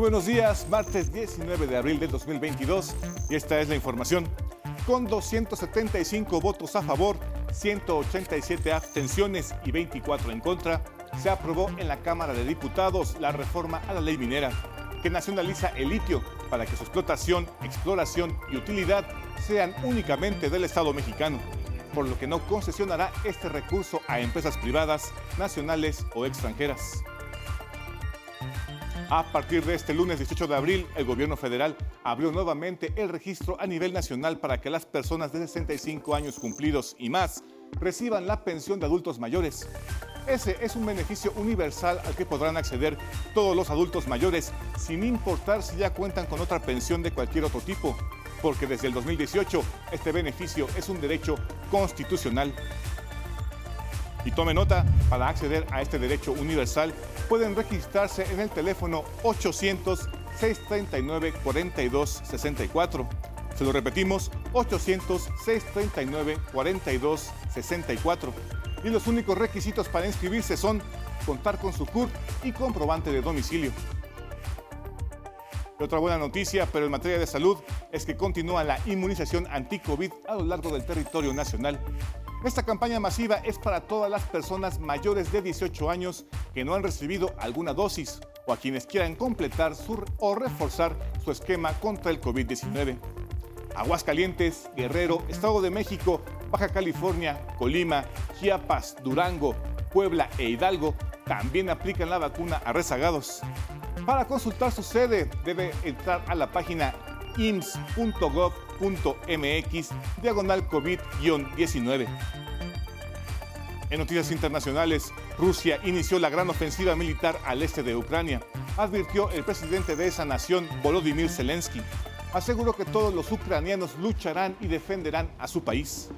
Muy buenos días, martes 19 de abril del 2022 y esta es la información. Con 275 votos a favor, 187 abstenciones y 24 en contra, se aprobó en la Cámara de Diputados la reforma a la ley minera, que nacionaliza el litio para que su explotación, exploración y utilidad sean únicamente del Estado mexicano por lo que no concesionará este recurso a empresas privadas, nacionales o extranjeras. A partir de este lunes 18 de abril, el gobierno federal abrió nuevamente el registro a nivel nacional para que las personas de 65 años cumplidos y más reciban la pensión de adultos mayores. Ese es un beneficio universal al que podrán acceder todos los adultos mayores, sin importar si ya cuentan con otra pensión de cualquier otro tipo, porque desde el 2018 este beneficio es un derecho constitucional. Y tome nota, para acceder a este derecho universal pueden registrarse en el teléfono 800-639-4264. Se lo repetimos, 800-639-4264. Y los únicos requisitos para inscribirse son contar con su CURP y comprobante de domicilio otra buena noticia, pero en materia de salud, es que continúa la inmunización anti-COVID a lo largo del territorio nacional. Esta campaña masiva es para todas las personas mayores de 18 años que no han recibido alguna dosis o a quienes quieran completar o reforzar su esquema contra el COVID-19. Aguascalientes, Guerrero, Estado de México, Baja California, Colima, Chiapas, Durango, Puebla e Hidalgo también aplican la vacuna a rezagados. Para consultar su sede debe entrar a la página ims.gov.mx diagonal COVID-19. En noticias internacionales, Rusia inició la gran ofensiva militar al este de Ucrania, advirtió el presidente de esa nación, Volodymyr Zelensky. Aseguró que todos los ucranianos lucharán y defenderán a su país.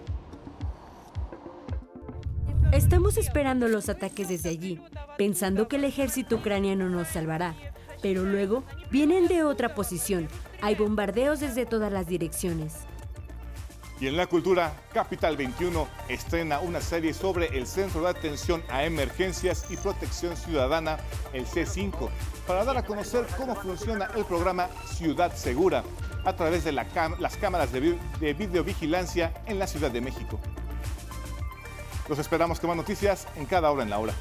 Estamos esperando los ataques desde allí, pensando que el ejército ucraniano nos salvará pero luego vienen de otra posición. Hay bombardeos desde todas las direcciones. Y en la cultura, Capital 21 estrena una serie sobre el Centro de Atención a Emergencias y Protección Ciudadana, el C5, para dar a conocer cómo funciona el programa Ciudad Segura a través de las cámaras de, de videovigilancia en la Ciudad de México. Los esperamos con más noticias en cada hora en la hora.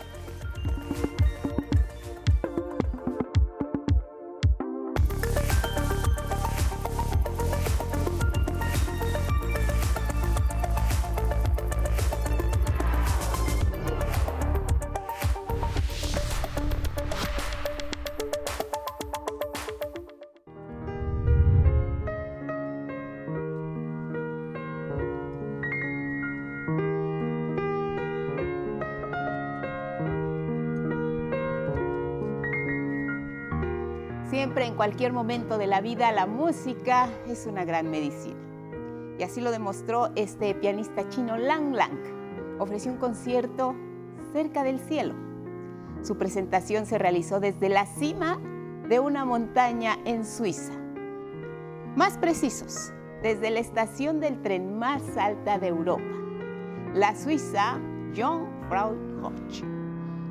Cualquier momento de la vida, la música es una gran medicina. Y así lo demostró este pianista chino Lang Lang. Ofreció un concierto cerca del cielo. Su presentación se realizó desde la cima de una montaña en Suiza. Más precisos, desde la estación del tren más alta de Europa, la Suiza Jungfraujoch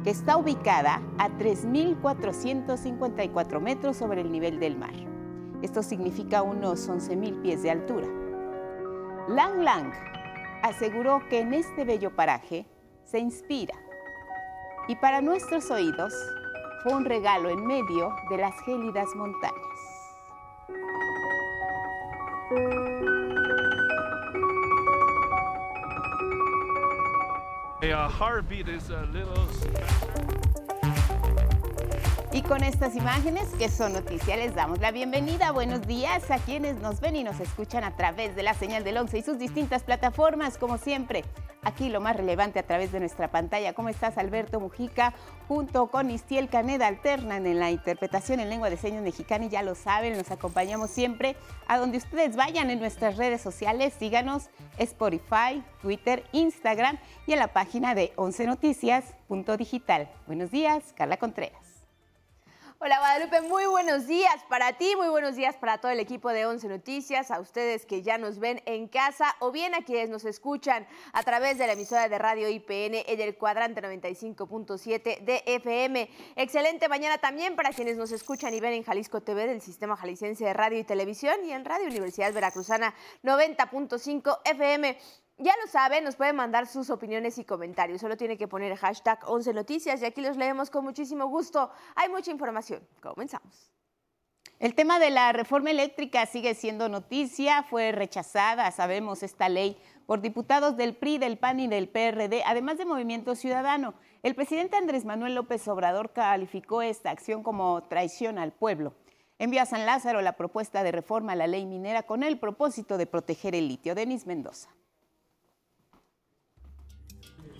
que está ubicada a 3.454 metros sobre el nivel del mar. Esto significa unos 11.000 pies de altura. Lang Lang aseguró que en este bello paraje se inspira y para nuestros oídos fue un regalo en medio de las gélidas montañas. A hard beat is a little... Y con estas imágenes que son noticias les damos la bienvenida. Buenos días a quienes nos ven y nos escuchan a través de la señal del 11 y sus distintas plataformas, como siempre. Aquí lo más relevante a través de nuestra pantalla. ¿Cómo estás, Alberto Mujica? Junto con Istiel Caneda alternan en la interpretación en lengua de señas mexicana y ya lo saben, nos acompañamos siempre a donde ustedes vayan en nuestras redes sociales. Síganos Spotify, Twitter, Instagram y en la página de 11noticias.digital. Buenos días, Carla Contreras. Hola Guadalupe, muy buenos días para ti, muy buenos días para todo el equipo de Once Noticias, a ustedes que ya nos ven en casa o bien a quienes nos escuchan a través de la emisora de radio IPN en el cuadrante 95.7 de FM. Excelente mañana también para quienes nos escuchan y ven en Jalisco TV del Sistema Jalisciense de Radio y Televisión y en Radio Universidad Veracruzana 90.5 FM. Ya lo saben, nos pueden mandar sus opiniones y comentarios. Solo tiene que poner hashtag 11 Noticias y aquí los leemos con muchísimo gusto. Hay mucha información. Comenzamos. El tema de la reforma eléctrica sigue siendo noticia. Fue rechazada, sabemos, esta ley por diputados del PRI, del PAN y del PRD, además de Movimiento Ciudadano. El presidente Andrés Manuel López Obrador calificó esta acción como traición al pueblo. Envió a San Lázaro la propuesta de reforma a la ley minera con el propósito de proteger el litio. Denis Mendoza.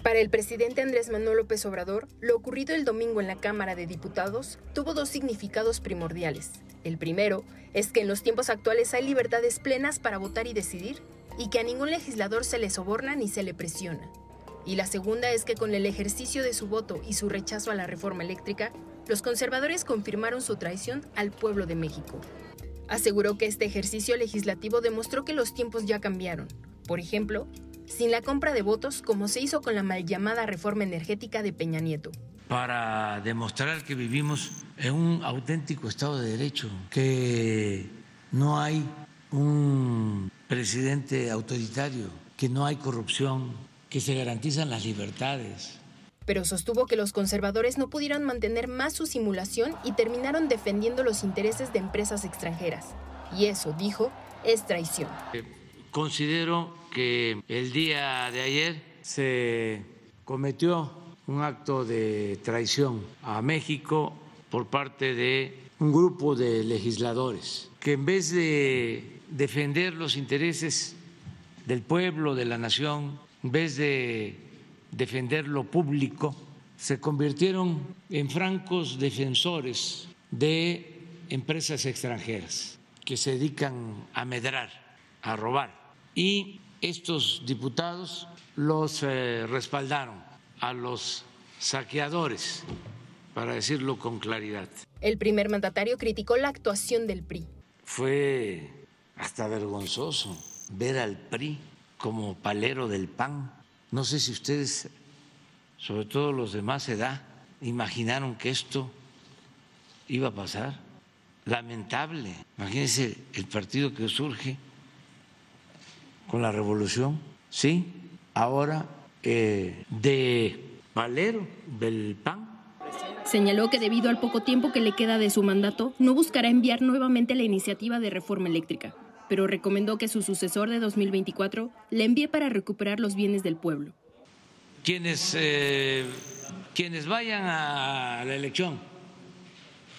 Para el presidente Andrés Manuel López Obrador, lo ocurrido el domingo en la Cámara de Diputados tuvo dos significados primordiales. El primero es que en los tiempos actuales hay libertades plenas para votar y decidir, y que a ningún legislador se le soborna ni se le presiona. Y la segunda es que con el ejercicio de su voto y su rechazo a la reforma eléctrica, los conservadores confirmaron su traición al pueblo de México. Aseguró que este ejercicio legislativo demostró que los tiempos ya cambiaron. Por ejemplo, sin la compra de votos como se hizo con la mal llamada reforma energética de Peña Nieto. Para demostrar que vivimos en un auténtico Estado de Derecho, que no hay un presidente autoritario, que no hay corrupción, que se garantizan las libertades. Pero sostuvo que los conservadores no pudieron mantener más su simulación y terminaron defendiendo los intereses de empresas extranjeras. Y eso, dijo, es traición. Considero que el día de ayer se cometió un acto de traición a México por parte de un grupo de legisladores que en vez de defender los intereses del pueblo, de la nación, en vez de defender lo público, se convirtieron en francos defensores de empresas extranjeras que se dedican a medrar, a robar. Y estos diputados los eh, respaldaron a los saqueadores, para decirlo con claridad. El primer mandatario criticó la actuación del PRI. Fue hasta vergonzoso ver al PRI como palero del PAN. No sé si ustedes, sobre todo los de más edad, imaginaron que esto iba a pasar. Lamentable. Imagínense el partido que surge con la revolución, sí, ahora eh, de Valero, del PAN. Señaló que debido al poco tiempo que le queda de su mandato, no buscará enviar nuevamente la iniciativa de reforma eléctrica, pero recomendó que su sucesor de 2024 le envíe para recuperar los bienes del pueblo. Quienes, eh, quienes vayan a la elección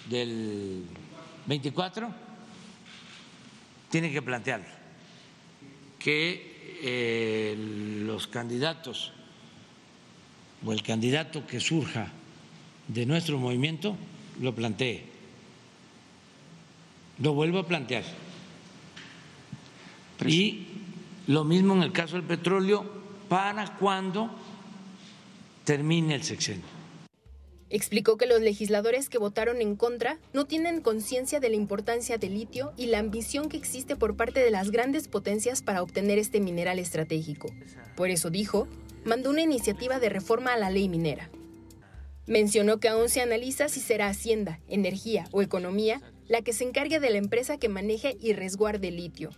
del 24 tienen que plantearlo que eh, los candidatos o el candidato que surja de nuestro movimiento lo plantee. Lo vuelvo a plantear. Y lo mismo en el caso del petróleo para cuando termine el sexenio. Explicó que los legisladores que votaron en contra no tienen conciencia de la importancia del litio y la ambición que existe por parte de las grandes potencias para obtener este mineral estratégico. Por eso dijo, mandó una iniciativa de reforma a la ley minera. Mencionó que aún se analiza si será Hacienda, Energía o Economía la que se encargue de la empresa que maneje y resguarde litio,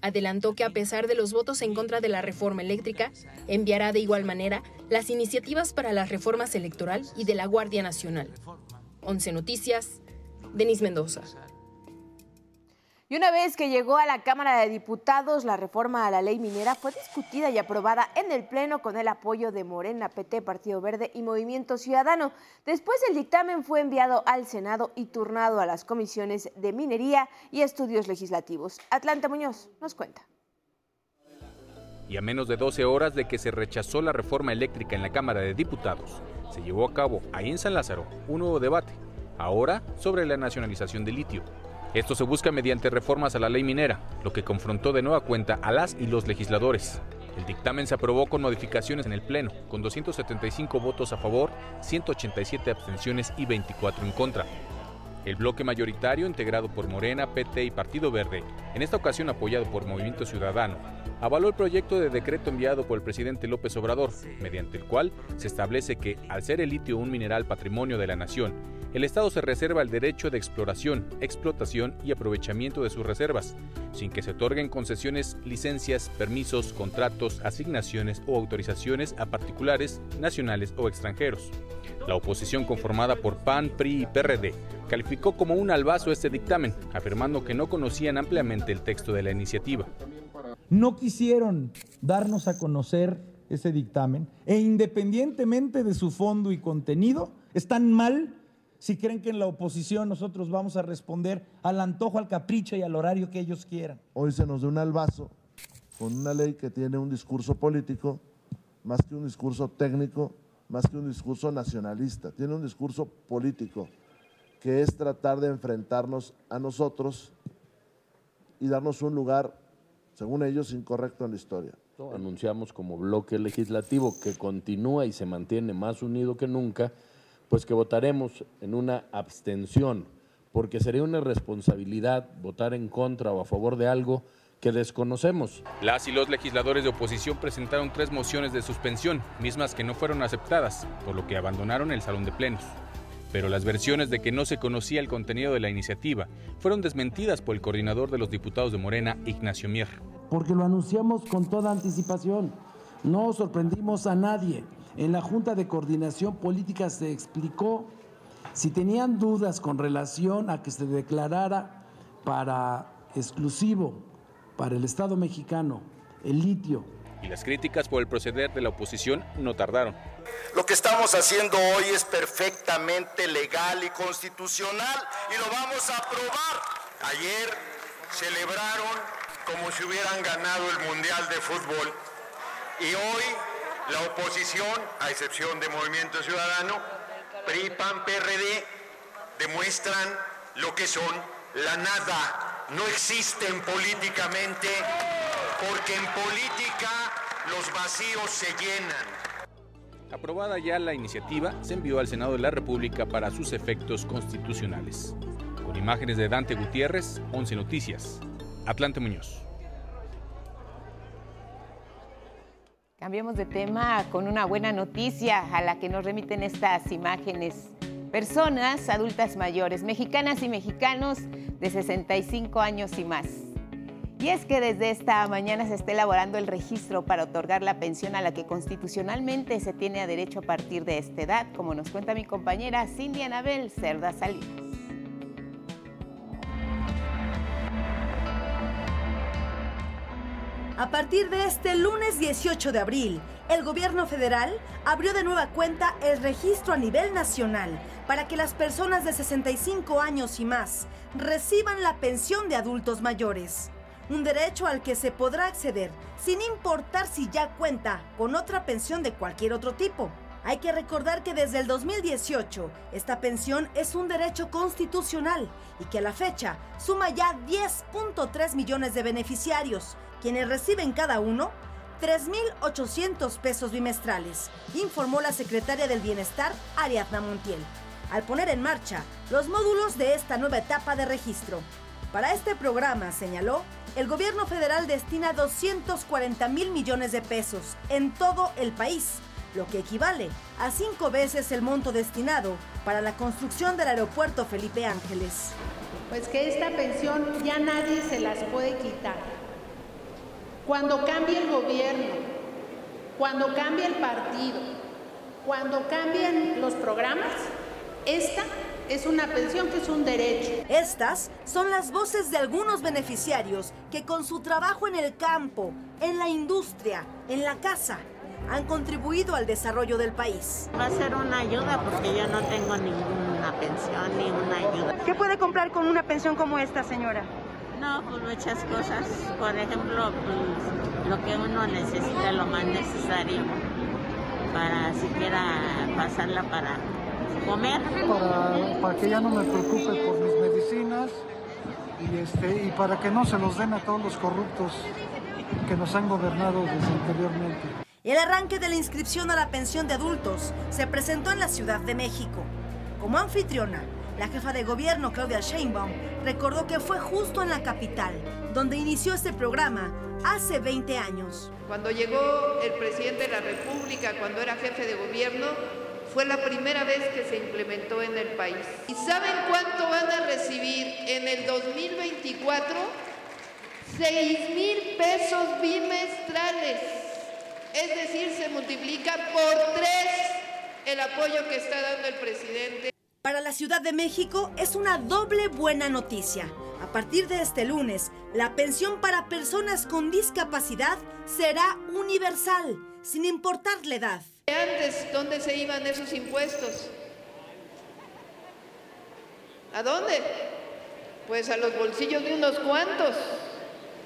adelantó que a pesar de los votos en contra de la reforma eléctrica, enviará de igual manera las iniciativas para las reformas electoral y de la Guardia Nacional. 11 Noticias, Denis Mendoza. Y una vez que llegó a la Cámara de Diputados, la reforma a la ley minera fue discutida y aprobada en el Pleno con el apoyo de Morena, PT, Partido Verde y Movimiento Ciudadano. Después el dictamen fue enviado al Senado y turnado a las comisiones de Minería y Estudios Legislativos. Atlanta Muñoz nos cuenta. Y a menos de 12 horas de que se rechazó la reforma eléctrica en la Cámara de Diputados, se llevó a cabo ahí en San Lázaro un nuevo debate, ahora sobre la nacionalización del litio esto se busca mediante reformas a la ley minera, lo que confrontó de nueva cuenta a las y los legisladores. El dictamen se aprobó con modificaciones en el Pleno, con 275 votos a favor, 187 abstenciones y 24 en contra. El bloque mayoritario, integrado por Morena, PT y Partido Verde, en esta ocasión apoyado por Movimiento Ciudadano, avaló el proyecto de decreto enviado por el presidente López Obrador, mediante el cual se establece que, al ser el litio un mineral patrimonio de la nación, el Estado se reserva el derecho de exploración, explotación y aprovechamiento de sus reservas, sin que se otorguen concesiones, licencias, permisos, contratos, asignaciones o autorizaciones a particulares, nacionales o extranjeros. La oposición conformada por PAN, PRI y PRD calificó como un albazo este dictamen, afirmando que no conocían ampliamente el texto de la iniciativa. No quisieron darnos a conocer ese dictamen e independientemente de su fondo y contenido, están mal si creen que en la oposición nosotros vamos a responder al antojo, al capricho y al horario que ellos quieran. Hoy se nos da un albazo con una ley que tiene un discurso político más que un discurso técnico más que un discurso nacionalista, tiene un discurso político, que es tratar de enfrentarnos a nosotros y darnos un lugar, según ellos, incorrecto en la historia. Anunciamos como bloque legislativo que continúa y se mantiene más unido que nunca, pues que votaremos en una abstención, porque sería una irresponsabilidad votar en contra o a favor de algo que desconocemos. Las y los legisladores de oposición presentaron tres mociones de suspensión, mismas que no fueron aceptadas, por lo que abandonaron el salón de plenos. Pero las versiones de que no se conocía el contenido de la iniciativa fueron desmentidas por el coordinador de los diputados de Morena, Ignacio Mier. Porque lo anunciamos con toda anticipación. No sorprendimos a nadie. En la Junta de Coordinación Política se explicó si tenían dudas con relación a que se declarara para exclusivo para el Estado mexicano, el litio. Y las críticas por el proceder de la oposición no tardaron. Lo que estamos haciendo hoy es perfectamente legal y constitucional y lo vamos a aprobar. Ayer celebraron como si hubieran ganado el Mundial de Fútbol y hoy la oposición, a excepción de Movimiento Ciudadano, PRI, PAN, PRD, demuestran lo que son la nada no existen políticamente porque en política los vacíos se llenan. Aprobada ya la iniciativa, se envió al Senado de la República para sus efectos constitucionales. Con imágenes de Dante Gutiérrez, 11 Noticias. Atlante Muñoz. Cambiemos de tema con una buena noticia a la que nos remiten estas imágenes personas adultas mayores, mexicanas y mexicanos de 65 años y más. Y es que desde esta mañana se está elaborando el registro para otorgar la pensión a la que constitucionalmente se tiene derecho a partir de esta edad, como nos cuenta mi compañera Cindy Anabel Cerda Salinas. A partir de este lunes 18 de abril, el gobierno federal abrió de nueva cuenta el registro a nivel nacional para que las personas de 65 años y más reciban la pensión de adultos mayores. Un derecho al que se podrá acceder sin importar si ya cuenta con otra pensión de cualquier otro tipo. Hay que recordar que desde el 2018 esta pensión es un derecho constitucional y que a la fecha suma ya 10.3 millones de beneficiarios, quienes reciben cada uno 3.800 pesos bimestrales, informó la secretaria del Bienestar, Ariadna Montiel, al poner en marcha los módulos de esta nueva etapa de registro. Para este programa, señaló, el gobierno federal destina 240 mil millones de pesos en todo el país, lo que equivale a cinco veces el monto destinado para la construcción del aeropuerto Felipe Ángeles. Pues que esta pensión ya nadie se las puede quitar cuando cambie el gobierno, cuando cambie el partido, cuando cambien los programas, esta es una pensión que es un derecho. Estas son las voces de algunos beneficiarios que con su trabajo en el campo, en la industria, en la casa, han contribuido al desarrollo del país. Va a ser una ayuda porque yo no tengo ninguna pensión ni una ayuda. ¿Qué puede comprar con una pensión como esta, señora? No, pues muchas cosas. Por ejemplo, pues, lo que uno necesita, lo más necesario para siquiera pasarla para comer. Para, que ya no me preocupe por mis medicinas y, este, y para que no se los den a todos los corruptos que nos han gobernado desde anteriormente. El arranque de la inscripción a la pensión de adultos se presentó en la Ciudad de México. Como anfitriona, La jefa de gobierno, Claudia Sheinbaum, recordó que fue justo en la capital, donde inició este programa hace 20 años. Cuando llegó el presidente de la República, cuando era jefe de gobierno, fue la primera vez que se implementó en el país. ¿Y saben cuánto van a recibir en el 2024? 6 mil pesos bimestrales. Es decir, se multiplica por tres el apoyo que está dando el presidente. Para la Ciudad de México es una doble buena noticia. A partir de este lunes, la pensión para personas con discapacidad será universal, sin importar la edad. Antes, ¿dónde se iban esos impuestos? ¿A dónde? Pues a los bolsillos de unos cuantos,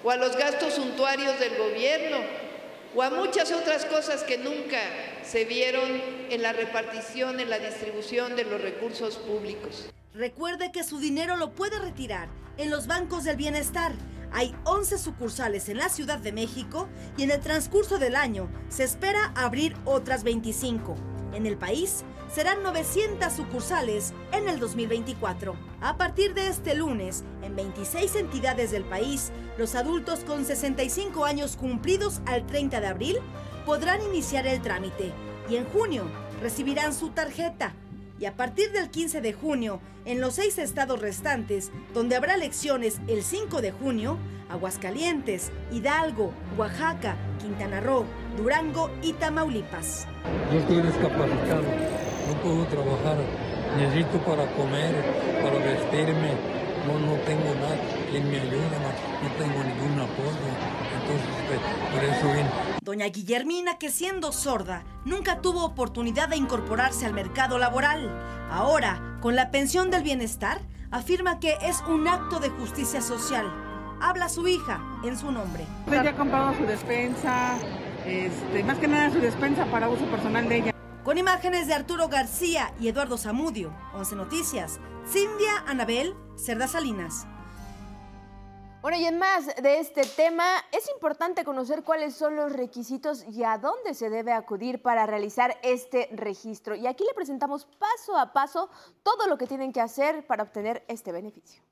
o a los gastos suntuarios del gobierno, o a muchas otras cosas que nunca se vieron en la repartición, en la distribución de los recursos públicos. Recuerde que su dinero lo puede retirar en los bancos del bienestar. Hay 11 sucursales en la Ciudad de México y en el transcurso del año se espera abrir otras 25. En el país serán 900 sucursales en el 2024. A partir de este lunes, en 26 entidades del país, los adultos con 65 años cumplidos al 30 de abril podrán iniciar el trámite y en junio recibirán su tarjeta. Y a partir del 15 de junio, en los seis estados restantes, donde habrá elecciones el 5 de junio, Aguascalientes, Hidalgo, Oaxaca, Quintana Roo, Durango y Tamaulipas. Yo estoy no puedo trabajar, necesito para comer, para vestirme, no, no tengo nada, quien me ayuda, no, no tengo ningún apoyo, entonces pues, por eso vine. Doña Guillermina, que siendo sorda, nunca tuvo oportunidad de incorporarse al mercado laboral. Ahora, con la pensión del bienestar, afirma que es un acto de justicia social. Habla su hija en su nombre. Pues ya ha comprado su despensa, este, más que nada su despensa para uso personal de ella. Con imágenes de Arturo García y Eduardo Zamudio, 11 Noticias, Cindia Anabel, Cerda Salinas. Bueno, y en más de este tema, es importante conocer cuáles son los requisitos y a dónde se debe acudir para realizar este registro. Y aquí le presentamos paso a paso todo lo que tienen que hacer para obtener este beneficio.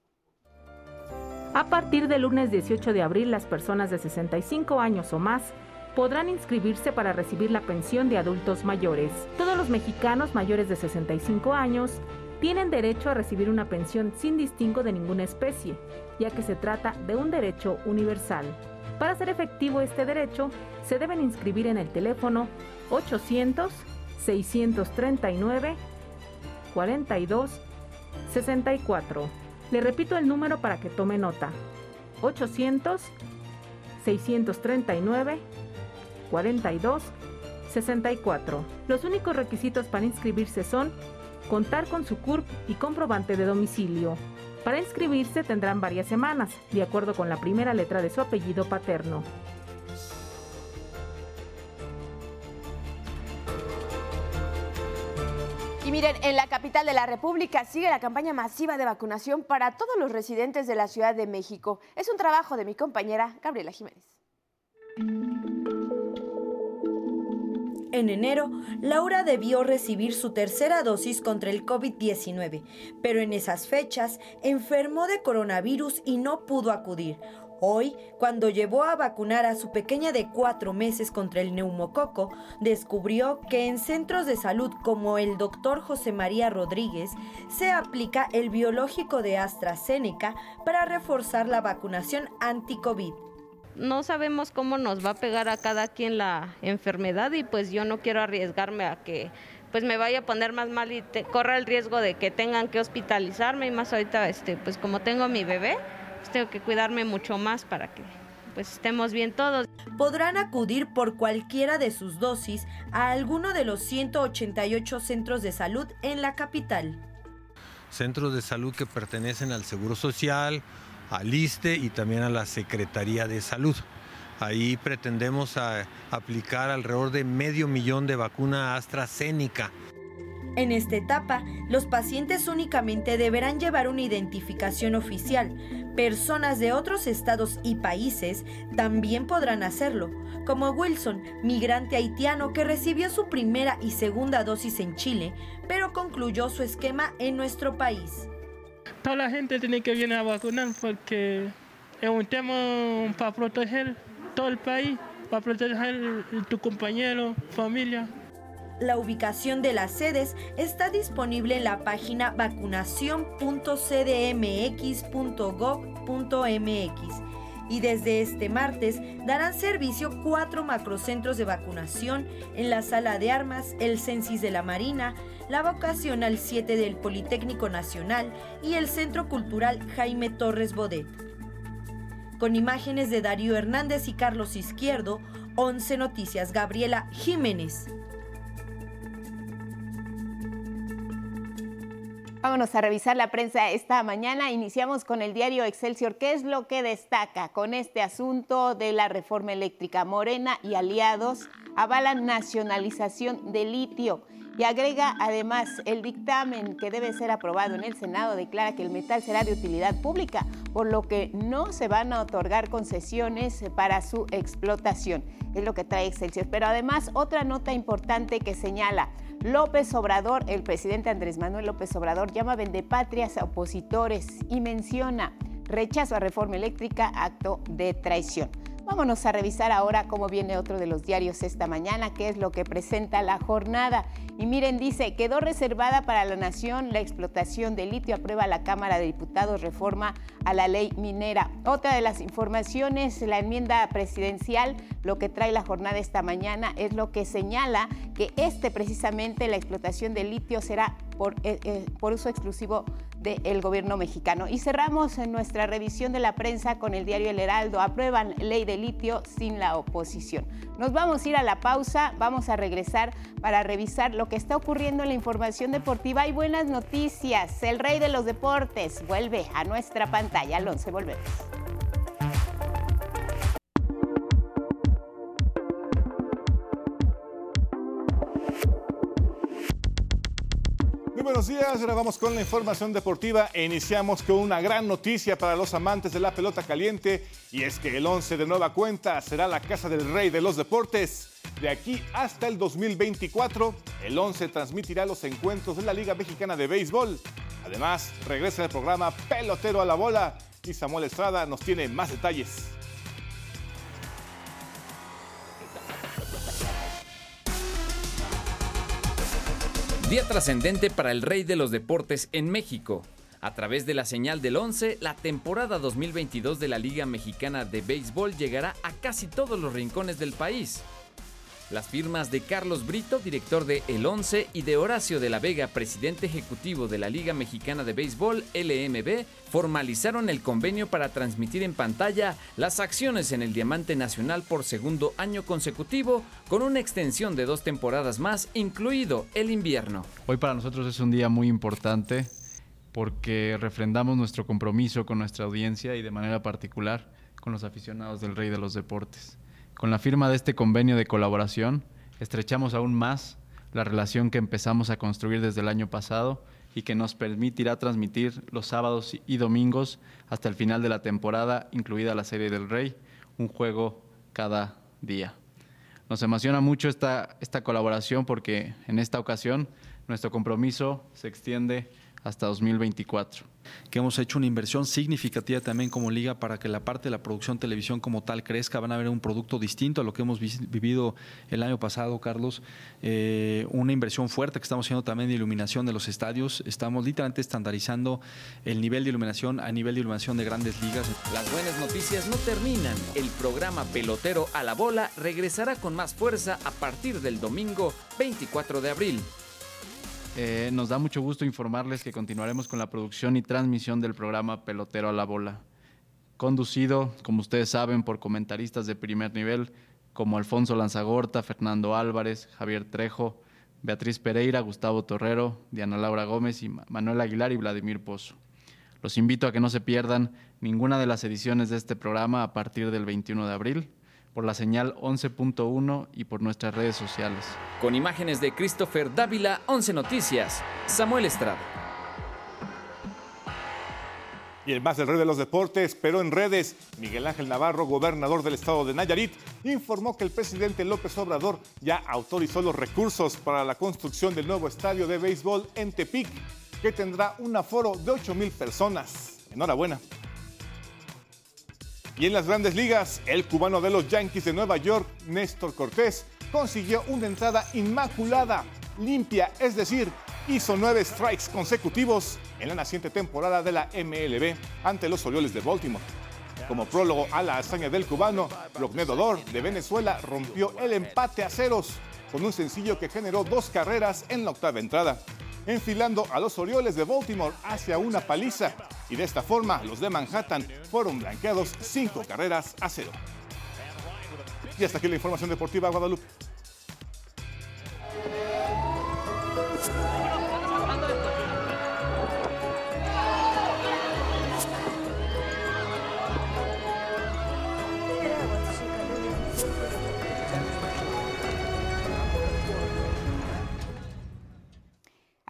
A partir del lunes 18 de abril, las personas de 65 años o más podrán inscribirse para recibir la pensión de adultos mayores. Todos los mexicanos mayores de 65 años tienen derecho a recibir una pensión sin distingo de ninguna especie, ya que se trata de un derecho universal. Para hacer efectivo este derecho, se deben inscribir en el teléfono 800-639-42-64. Le repito el número para que tome nota. 800-639-42-64. Los únicos requisitos para inscribirse son contar con su CURP y comprobante de domicilio. Para inscribirse tendrán varias semanas, de acuerdo con la primera letra de su apellido paterno. Y miren, en la capital de la República sigue la campaña masiva de vacunación para todos los residentes de la Ciudad de México. Es un trabajo de mi compañera Gabriela Jiménez. En enero, Laura debió recibir su tercera dosis contra el COVID-19, pero en esas fechas enfermó de coronavirus y no pudo acudir. Hoy, cuando llevó a vacunar a su pequeña de cuatro meses contra el neumococo, descubrió que en centros de salud como el doctor José María Rodríguez se aplica el biológico de AstraZeneca para reforzar la vacunación anti-COVID no sabemos cómo nos va a pegar a cada quien la enfermedad y pues yo no quiero arriesgarme a que pues me vaya a poner más mal y te, corra el riesgo de que tengan que hospitalizarme y más ahorita este pues como tengo mi bebé pues tengo que cuidarme mucho más para que pues estemos bien todos. Podrán acudir por cualquiera de sus dosis a alguno de los 188 centros de salud en la capital. Centros de salud que pertenecen al Seguro Social, al ISTE y también a la Secretaría de Salud. Ahí pretendemos a, aplicar alrededor de medio millón de vacuna AstraZeneca. En esta etapa, los pacientes únicamente deberán llevar una identificación oficial. Personas de otros estados y países también podrán hacerlo, como Wilson, migrante haitiano que recibió su primera y segunda dosis en Chile, pero concluyó su esquema en nuestro país. Toda la gente tiene que venir a vacunar porque es un tema para proteger todo el país, para proteger tu compañero, familia. La ubicación de las sedes está disponible en la página vacunación.cdmx.gov.mx y desde este martes darán servicio cuatro macrocentros de vacunación en la Sala de Armas, el Censis de la Marina, la Vocacional 7 del Politécnico Nacional y el Centro Cultural Jaime Torres Bodet. Con imágenes de Darío Hernández y Carlos Izquierdo, 11 Noticias, Gabriela Jiménez. Vámonos a revisar la prensa esta mañana. Iniciamos con el diario Excelsior. ¿Qué es lo que destaca con este asunto de la reforma eléctrica? Morena y aliados avalan nacionalización de litio y agrega además el dictamen que debe ser aprobado en el Senado declara que el metal será de utilidad pública, por lo que no se van a otorgar concesiones para su explotación. Es lo que trae Excelsior. Pero además otra nota importante que señala López Obrador, el presidente Andrés Manuel López Obrador, llama vendepatrias a opositores y menciona rechazo a reforma eléctrica, acto de traición. Vámonos a revisar ahora cómo viene otro de los diarios esta mañana, qué es lo que presenta la jornada. Y miren, dice, quedó reservada para la nación la explotación de litio, aprueba la Cámara de Diputados reforma a la ley minera. Otra de las informaciones, la enmienda presidencial, lo que trae la jornada esta mañana es lo que señala que este precisamente la explotación de litio será por, eh, eh, por uso exclusivo del gobierno mexicano. Y cerramos en nuestra revisión de la prensa con el diario El Heraldo. Aprueban ley de litio sin la oposición. Nos vamos a ir a la pausa, vamos a regresar para revisar lo que está ocurriendo en la información deportiva. Hay buenas noticias. El rey de los deportes vuelve a nuestra pantalla. Alonso, volvemos. Buenos días, ahora vamos con la información deportiva e iniciamos con una gran noticia para los amantes de la pelota caliente y es que el 11 de nueva cuenta será la casa del rey de los deportes. De aquí hasta el 2024, el 11 transmitirá los encuentros de la Liga Mexicana de Béisbol. Además, regresa el programa Pelotero a la Bola y Samuel Estrada nos tiene más detalles. Día trascendente para el rey de los deportes en México. A través de la señal del 11, la temporada 2022 de la Liga Mexicana de Béisbol llegará a casi todos los rincones del país. Las firmas de Carlos Brito, director de El 11, y de Horacio de la Vega, presidente ejecutivo de la Liga Mexicana de Béisbol, LMB, formalizaron el convenio para transmitir en pantalla las acciones en el Diamante Nacional por segundo año consecutivo, con una extensión de dos temporadas más, incluido el invierno. Hoy para nosotros es un día muy importante porque refrendamos nuestro compromiso con nuestra audiencia y de manera particular con los aficionados del Rey de los Deportes. Con la firma de este convenio de colaboración, estrechamos aún más la relación que empezamos a construir desde el año pasado y que nos permitirá transmitir los sábados y domingos hasta el final de la temporada, incluida la Serie del Rey, un juego cada día. Nos emociona mucho esta, esta colaboración porque en esta ocasión nuestro compromiso se extiende hasta 2024. Que hemos hecho una inversión significativa también como liga para que la parte de la producción televisión como tal crezca. Van a ver un producto distinto a lo que hemos vivido el año pasado, Carlos. Eh, una inversión fuerte que estamos haciendo también de iluminación de los estadios. Estamos literalmente estandarizando el nivel de iluminación a nivel de iluminación de grandes ligas. Las buenas noticias no terminan. El programa Pelotero a la Bola regresará con más fuerza a partir del domingo 24 de abril. Eh, nos da mucho gusto informarles que continuaremos con la producción y transmisión del programa Pelotero a la Bola, conducido, como ustedes saben, por comentaristas de primer nivel como Alfonso Lanzagorta, Fernando Álvarez, Javier Trejo, Beatriz Pereira, Gustavo Torrero, Diana Laura Gómez y Manuel Aguilar y Vladimir Pozo. Los invito a que no se pierdan ninguna de las ediciones de este programa a partir del 21 de abril, por la señal 11.1 y por nuestras redes sociales. Con imágenes de Christopher Dávila, 11 Noticias, Samuel Estrada. Y el más del rey de los deportes, pero en redes, Miguel Ángel Navarro, gobernador del estado de Nayarit, informó que el presidente López Obrador ya autorizó los recursos para la construcción del nuevo estadio de béisbol en Tepic, que tendrá un aforo de 8 mil personas. Enhorabuena. Y en las grandes ligas, el cubano de los Yankees de Nueva York, Néstor Cortés, consiguió una entrada inmaculada, limpia, es decir, hizo nueve strikes consecutivos en la naciente temporada de la MLB ante los Orioles de Baltimore. Como prólogo a la hazaña del cubano, Dor de Venezuela rompió el empate a ceros con un sencillo que generó dos carreras en la octava entrada enfilando a los Orioles de Baltimore hacia una paliza y de esta forma los de Manhattan fueron blanqueados cinco carreras a cero. Y hasta aquí la información deportiva Guadalupe.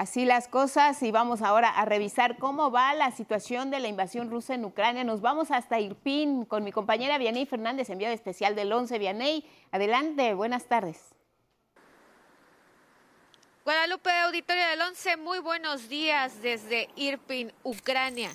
Así las cosas y vamos ahora a revisar cómo va la situación de la invasión rusa en Ucrania. Nos vamos hasta Irpin con mi compañera Vianey Fernández, enviada especial del 11. Vianey, adelante, buenas tardes. Guadalupe, auditorio del 11, muy buenos días desde Irpin, Ucrania.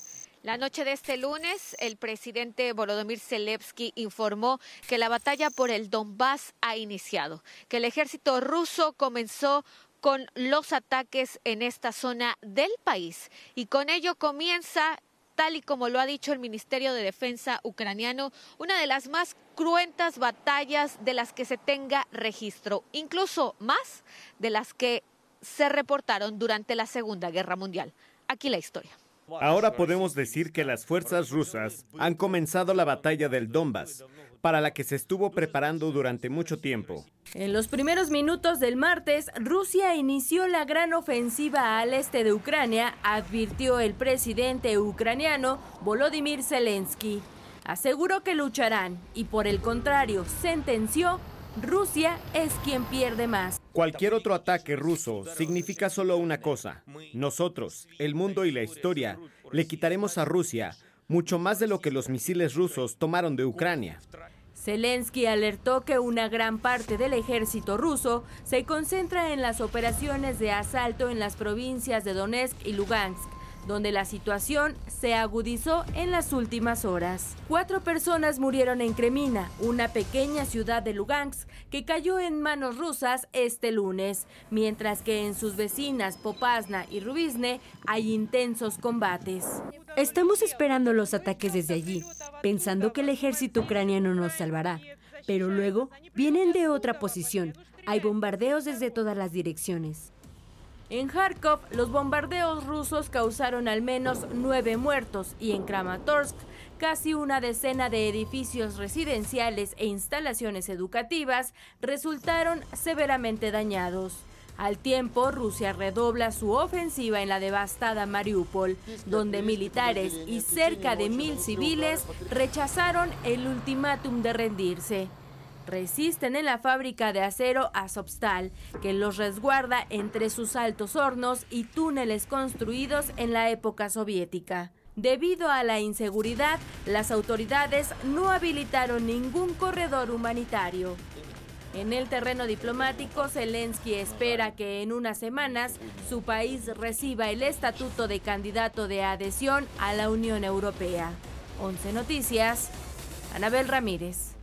La noche de este lunes, el presidente Volodymyr Zelensky informó que la batalla por el Donbass ha iniciado, que el ejército ruso comenzó con los ataques en esta zona del país. Y con ello comienza, tal y como lo ha dicho el Ministerio de Defensa ucraniano, una de las más cruentas batallas de las que se tenga registro, incluso más de las que se reportaron durante la Segunda Guerra Mundial. Aquí la historia. Ahora podemos decir que las fuerzas rusas han comenzado la batalla del Donbass, para la que se estuvo preparando durante mucho tiempo. En los primeros minutos del martes, Rusia inició la gran ofensiva al este de Ucrania, advirtió el presidente ucraniano Volodymyr Zelensky. Aseguró que lucharán y por el contrario sentenció Rusia es quien pierde más. Cualquier otro ataque ruso significa solo una cosa. Nosotros, el mundo y la historia, le quitaremos a Rusia mucho más de lo que los misiles rusos tomaron de Ucrania. Zelensky alertó que una gran parte del ejército ruso se concentra en las operaciones de asalto en las provincias de Donetsk y Lugansk donde la situación se agudizó en las últimas horas. Cuatro personas murieron en Kremina, una pequeña ciudad de Lugansk que cayó en manos rusas este lunes, mientras que en sus vecinas Popasna y Rubizne hay intensos combates. Estamos esperando los ataques desde allí, pensando que el ejército ucraniano nos salvará, pero luego vienen de otra posición. Hay bombardeos desde todas las direcciones. En Kharkov, los bombardeos rusos causaron al menos nueve muertos y en Kramatorsk, casi una decena de edificios residenciales e instalaciones educativas resultaron severamente dañados. Al tiempo, Rusia redobla su ofensiva en la devastada Mariupol, donde militares y cerca de mil civiles rechazaron el ultimátum de rendirse resisten en la fábrica de acero Azovstal, que los resguarda entre sus altos hornos y túneles construidos en la época soviética. Debido a la inseguridad, las autoridades no habilitaron ningún corredor humanitario. En el terreno diplomático, Zelensky espera que en unas semanas su país reciba el estatuto de candidato de adhesión a la Unión Europea. 11 Noticias, Anabel Ramírez.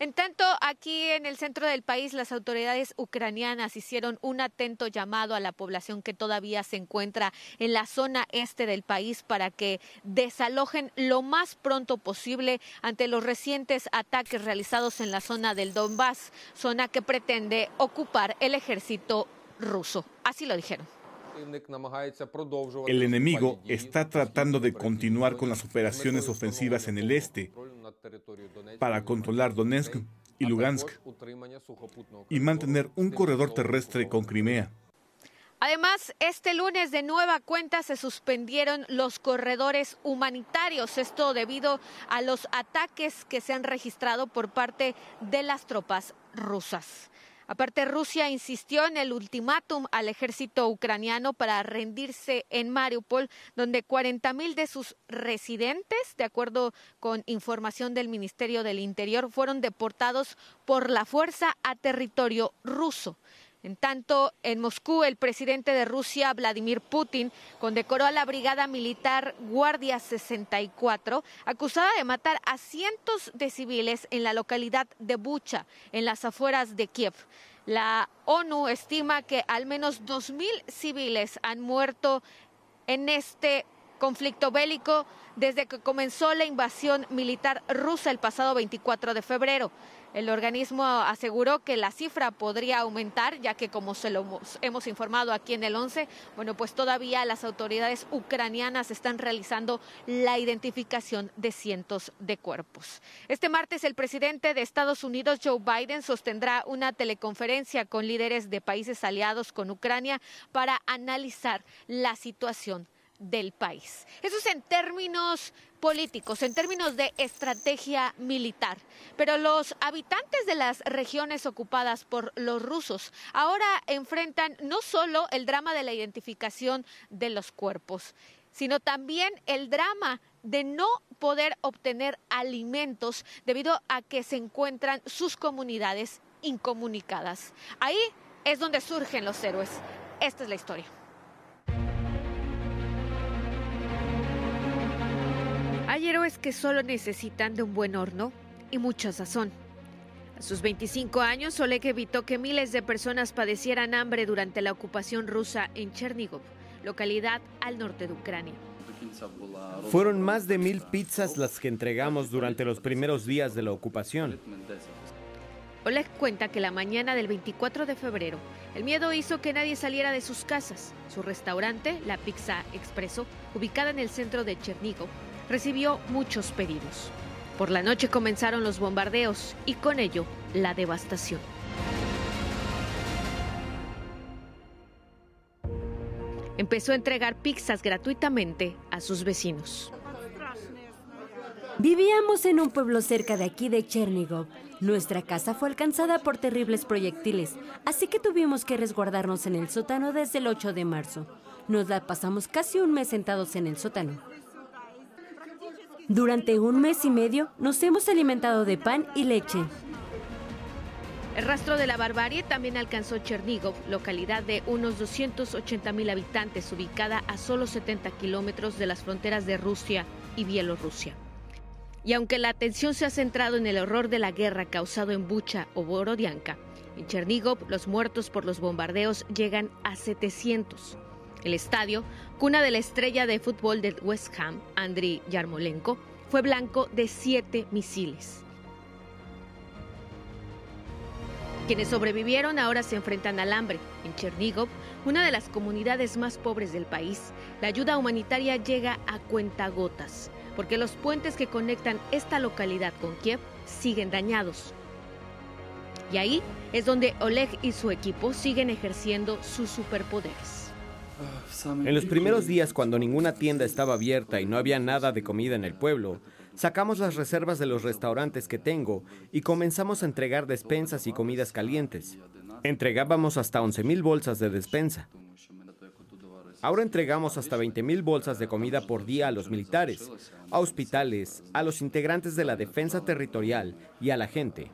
En tanto, aquí en el centro del país, las autoridades ucranianas hicieron un atento llamado a la población que todavía se encuentra en la zona este del país para que desalojen lo más pronto posible ante los recientes ataques realizados en la zona del Donbass, zona que pretende ocupar el ejército ruso. Así lo dijeron. El enemigo está tratando de continuar con las operaciones ofensivas en el este para controlar Donetsk y Lugansk y mantener un corredor terrestre con Crimea. Además, este lunes de nueva cuenta se suspendieron los corredores humanitarios, esto debido a los ataques que se han registrado por parte de las tropas rusas. Aparte, Rusia insistió en el ultimátum al ejército ucraniano para rendirse en Mariupol, donde 40 mil de sus residentes, de acuerdo con información del Ministerio del Interior, fueron deportados por la fuerza a territorio ruso. En tanto, en Moscú, el presidente de Rusia, Vladimir Putin, condecoró a la Brigada Militar Guardia 64, acusada de matar a cientos de civiles en la localidad de Bucha, en las afueras de Kiev. La ONU estima que al menos 2.000 civiles han muerto en este conflicto bélico desde que comenzó la invasión militar rusa el pasado 24 de febrero. El organismo aseguró que la cifra podría aumentar, ya que como se lo hemos informado aquí en el 11, bueno, pues todavía las autoridades ucranianas están realizando la identificación de cientos de cuerpos. Este martes el presidente de Estados Unidos, Joe Biden, sostendrá una teleconferencia con líderes de países aliados con Ucrania para analizar la situación del país. Eso es en términos políticos, en términos de estrategia militar. Pero los habitantes de las regiones ocupadas por los rusos ahora enfrentan no solo el drama de la identificación de los cuerpos, sino también el drama de no poder obtener alimentos debido a que se encuentran sus comunidades incomunicadas. Ahí es donde surgen los héroes. Esta es la historia. Hay héroes que solo necesitan de un buen horno y mucha sazón. A sus 25 años, Oleg evitó que miles de personas padecieran hambre durante la ocupación rusa en Chernigov, localidad al norte de Ucrania. Fueron más de mil pizzas las que entregamos durante los primeros días de la ocupación. Oleg cuenta que la mañana del 24 de febrero, el miedo hizo que nadie saliera de sus casas. Su restaurante, la Pizza Expreso, ubicada en el centro de Chernigov, recibió muchos pedidos. Por la noche comenzaron los bombardeos y con ello la devastación. Empezó a entregar pizzas gratuitamente a sus vecinos. Vivíamos en un pueblo cerca de aquí de Chernigov. Nuestra casa fue alcanzada por terribles proyectiles, así que tuvimos que resguardarnos en el sótano desde el 8 de marzo. Nos la pasamos casi un mes sentados en el sótano. Durante un mes y medio nos hemos alimentado de pan y leche. El rastro de la barbarie también alcanzó Chernigov, localidad de unos 280 mil habitantes, ubicada a solo 70 kilómetros de las fronteras de Rusia y Bielorrusia. Y aunque la atención se ha centrado en el horror de la guerra causado en Bucha o Borodianka, en Chernigov los muertos por los bombardeos llegan a 700. El estadio, cuna de la estrella de fútbol del West Ham, Andriy Yarmolenko, fue blanco de siete misiles. Quienes sobrevivieron ahora se enfrentan al hambre. En Chernigov, una de las comunidades más pobres del país, la ayuda humanitaria llega a cuentagotas, porque los puentes que conectan esta localidad con Kiev siguen dañados. Y ahí es donde Oleg y su equipo siguen ejerciendo sus superpoderes. En los primeros días, cuando ninguna tienda estaba abierta y no había nada de comida en el pueblo, sacamos las reservas de los restaurantes que tengo y comenzamos a entregar despensas y comidas calientes. Entregábamos hasta 11.000 bolsas de despensa. Ahora entregamos hasta 20.000 bolsas de comida por día a los militares, a hospitales, a los integrantes de la defensa territorial y a la gente.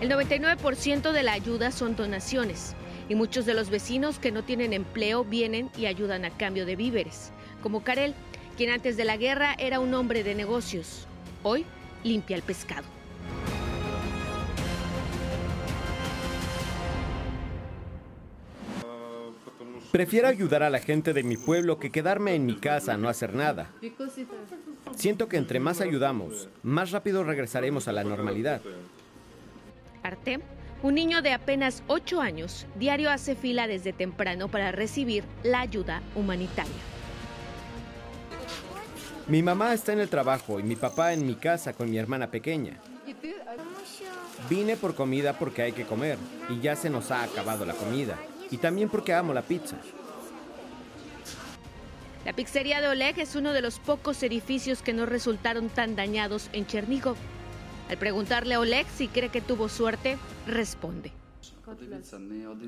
El 99% de la ayuda son donaciones y muchos de los vecinos que no tienen empleo vienen y ayudan a cambio de víveres, como Karel, quien antes de la guerra era un hombre de negocios. Hoy limpia el pescado. Prefiero ayudar a la gente de mi pueblo que quedarme en mi casa no hacer nada. Siento que entre más ayudamos, más rápido regresaremos a la normalidad. Artem un niño de apenas 8 años diario hace fila desde temprano para recibir la ayuda humanitaria. Mi mamá está en el trabajo y mi papá en mi casa con mi hermana pequeña. Vine por comida porque hay que comer y ya se nos ha acabado la comida. Y también porque amo la pizza. La pizzería de Oleg es uno de los pocos edificios que no resultaron tan dañados en Chernigov. Al preguntarle a Oleg si cree que tuvo suerte, responde.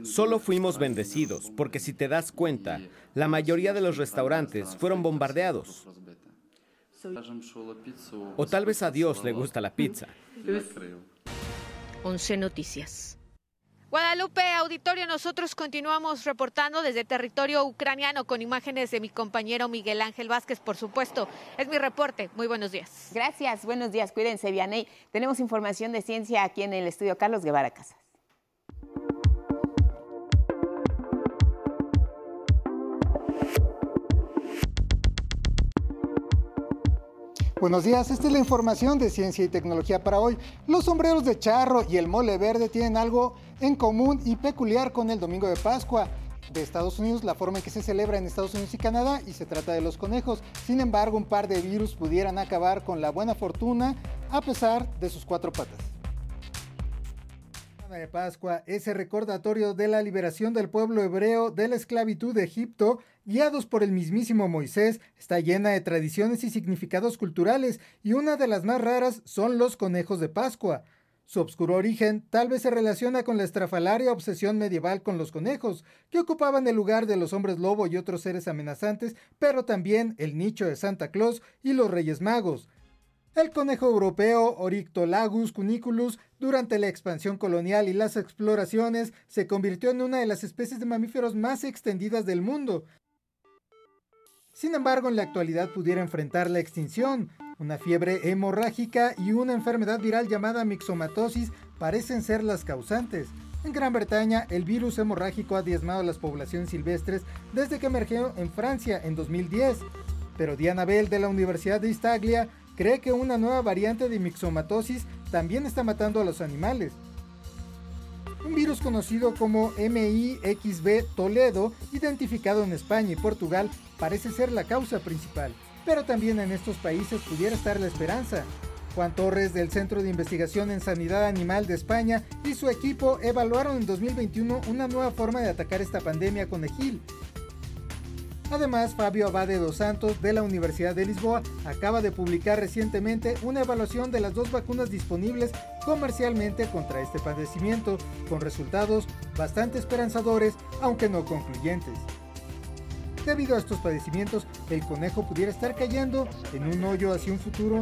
Solo fuimos bendecidos, porque si te das cuenta, la mayoría de los restaurantes fueron bombardeados. O tal vez a Dios le gusta la pizza. 11 Noticias. Guadalupe, auditorio, nosotros continuamos reportando desde territorio ucraniano con imágenes de mi compañero Miguel Ángel Vázquez, por supuesto. Es mi reporte. Muy buenos días. Gracias, buenos días. Cuídense, Vianey. Tenemos información de ciencia aquí en el estudio Carlos Guevara Casas. Buenos días, esta es la información de ciencia y tecnología para hoy. Los sombreros de charro y el mole verde tienen algo en común y peculiar con el domingo de Pascua de Estados Unidos, la forma en que se celebra en Estados Unidos y Canadá, y se trata de los conejos. Sin embargo, un par de virus pudieran acabar con la buena fortuna a pesar de sus cuatro patas de Pascua, ese recordatorio de la liberación del pueblo hebreo de la esclavitud de Egipto, guiados por el mismísimo Moisés, está llena de tradiciones y significados culturales, y una de las más raras son los conejos de Pascua. Su obscuro origen tal vez se relaciona con la estrafalaria obsesión medieval con los conejos, que ocupaban el lugar de los hombres lobo y otros seres amenazantes, pero también el nicho de Santa Claus y los Reyes Magos. El conejo europeo Oryctolagus cuniculus durante la expansión colonial y las exploraciones se convirtió en una de las especies de mamíferos más extendidas del mundo. Sin embargo, en la actualidad pudiera enfrentar la extinción. Una fiebre hemorrágica y una enfermedad viral llamada mixomatosis parecen ser las causantes. En Gran Bretaña, el virus hemorrágico ha diezmado a las poblaciones silvestres desde que emergió en Francia en 2010. Pero Diana Bell de la Universidad de Istaglia cree que una nueva variante de mixomatosis también está matando a los animales. Un virus conocido como MIXB Toledo, identificado en España y Portugal, parece ser la causa principal. Pero también en estos países pudiera estar la esperanza. Juan Torres del Centro de Investigación en Sanidad Animal de España y su equipo evaluaron en 2021 una nueva forma de atacar esta pandemia con Egil, Además, Fabio Abade dos Santos de la Universidad de Lisboa acaba de publicar recientemente una evaluación de las dos vacunas disponibles comercialmente contra este padecimiento, con resultados bastante esperanzadores, aunque no concluyentes. Debido a estos padecimientos, el conejo pudiera estar cayendo en un hoyo hacia un futuro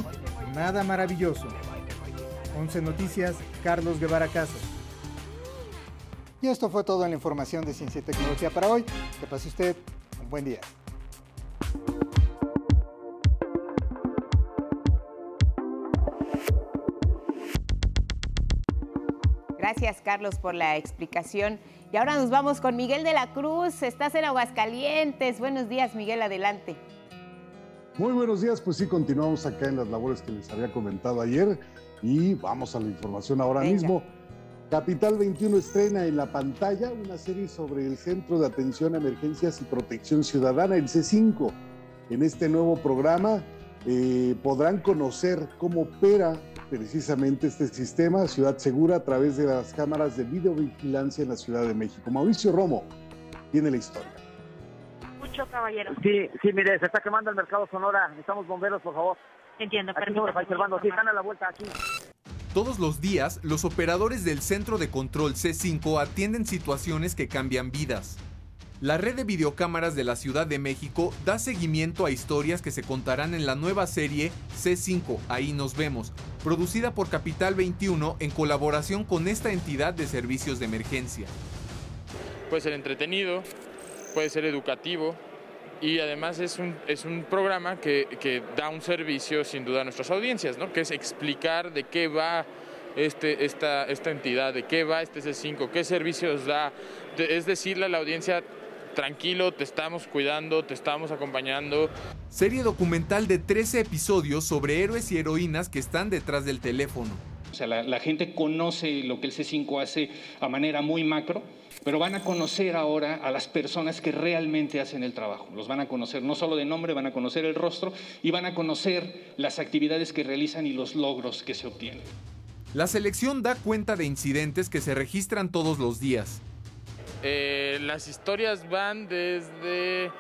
nada maravilloso. 11 Noticias, Carlos Guevara Casas. Y esto fue toda la información de Ciencia y Tecnología para hoy. Que pase usted buen día. Gracias, Carlos, por la explicación. Y ahora nos vamos con Miguel de la Cruz. Estás en Aguascalientes. Buenos días, Miguel, adelante. Muy buenos días, pues sí, continuamos acá en las labores que les había comentado ayer y vamos a la información ahora mismo. Capital 21 estrena en la pantalla una serie sobre el Centro de Atención a Emergencias y Protección Ciudadana, el C5. En este nuevo programa eh, podrán conocer cómo opera precisamente este sistema Ciudad Segura a través de las cámaras de videovigilancia en la Ciudad de México. Mauricio Romo tiene la historia. Mucho, caballero. Sí, sí, mire, se está quemando el mercado Sonora. Necesitamos bomberos, por favor. Entiendo, aquí permítame. sí, gana la vuelta aquí. Todos los días, los operadores del Centro de Control C5 atienden situaciones que cambian vidas. La red de videocámaras de la Ciudad de México da seguimiento a historias que se contarán en la nueva serie C5, Ahí nos vemos, producida por Capital 21 en colaboración con esta entidad de servicios de emergencia. Puede ser entretenido, puede ser educativo y además es un, es un programa que, que, da un servicio sin duda a nuestras audiencias, ¿no? que es explicar de qué va este, esta, esta entidad, de qué va este C5, qué servicios da, es decirle a la audiencia, tranquilo, te estamos cuidando, te estamos acompañando. Serie documental de 13 episodios sobre héroes y heroínas que están detrás del teléfono. O sea, la, la gente conoce lo que el C5 hace a manera muy macro pero van a conocer ahora a las personas que realmente hacen el trabajo. Los van a conocer no solo de nombre, van a conocer el rostro y van a conocer las actividades que realizan y los logros que se obtienen. La selección da cuenta de incidentes que se registran todos los días. Eh, las historias van desde